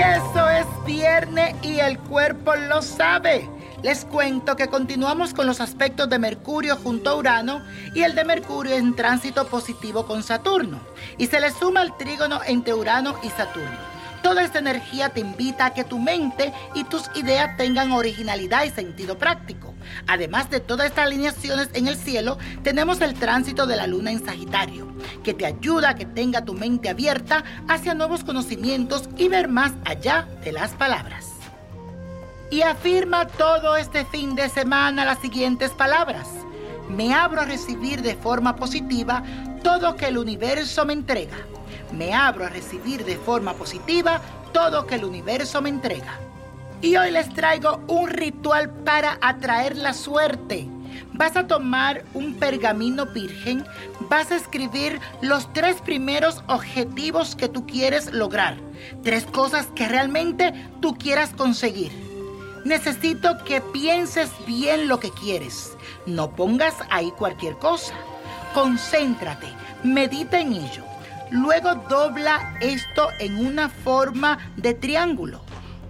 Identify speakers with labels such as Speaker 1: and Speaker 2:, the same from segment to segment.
Speaker 1: carne y el cuerpo lo sabe. Les cuento que continuamos con los aspectos de Mercurio junto a Urano y el de Mercurio en tránsito positivo con Saturno. Y se le suma el trígono entre Urano y Saturno. Toda esta energía te invita a que tu mente y tus ideas tengan originalidad y sentido práctico. Además de todas estas alineaciones en el cielo, tenemos el tránsito de la luna en Sagitario, que te ayuda a que tenga tu mente abierta hacia nuevos conocimientos y ver más allá de las palabras. Y afirma todo este fin de semana las siguientes palabras. Me abro a recibir de forma positiva todo que el universo me entrega me abro a recibir de forma positiva todo que el universo me entrega. Y hoy les traigo un ritual para atraer la suerte. Vas a tomar un pergamino virgen, vas a escribir los tres primeros objetivos que tú quieres lograr, tres cosas que realmente tú quieras conseguir. Necesito que pienses bien lo que quieres, no pongas ahí cualquier cosa. Concéntrate, medita en ello Luego dobla esto en una forma de triángulo.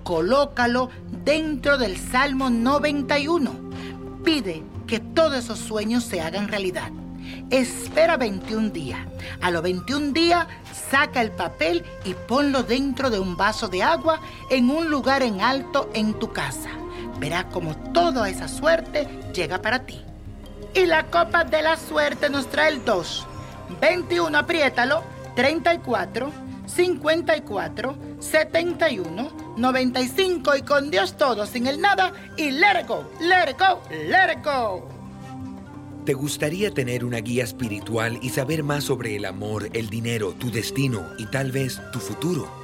Speaker 1: Colócalo dentro del Salmo 91. Pide que todos esos sueños se hagan realidad. Espera 21 días. A los 21 días saca el papel y ponlo dentro de un vaso de agua en un lugar en alto en tu casa. Verás como toda esa suerte llega para ti. Y la copa de la suerte nos trae el 2. 21, apriétalo. 34 54 71 95 y con Dios todo, sin el nada y let it go, let it go, let it go.
Speaker 2: ¿Te gustaría tener una guía espiritual y saber más sobre el amor, el dinero, tu destino y tal vez tu futuro?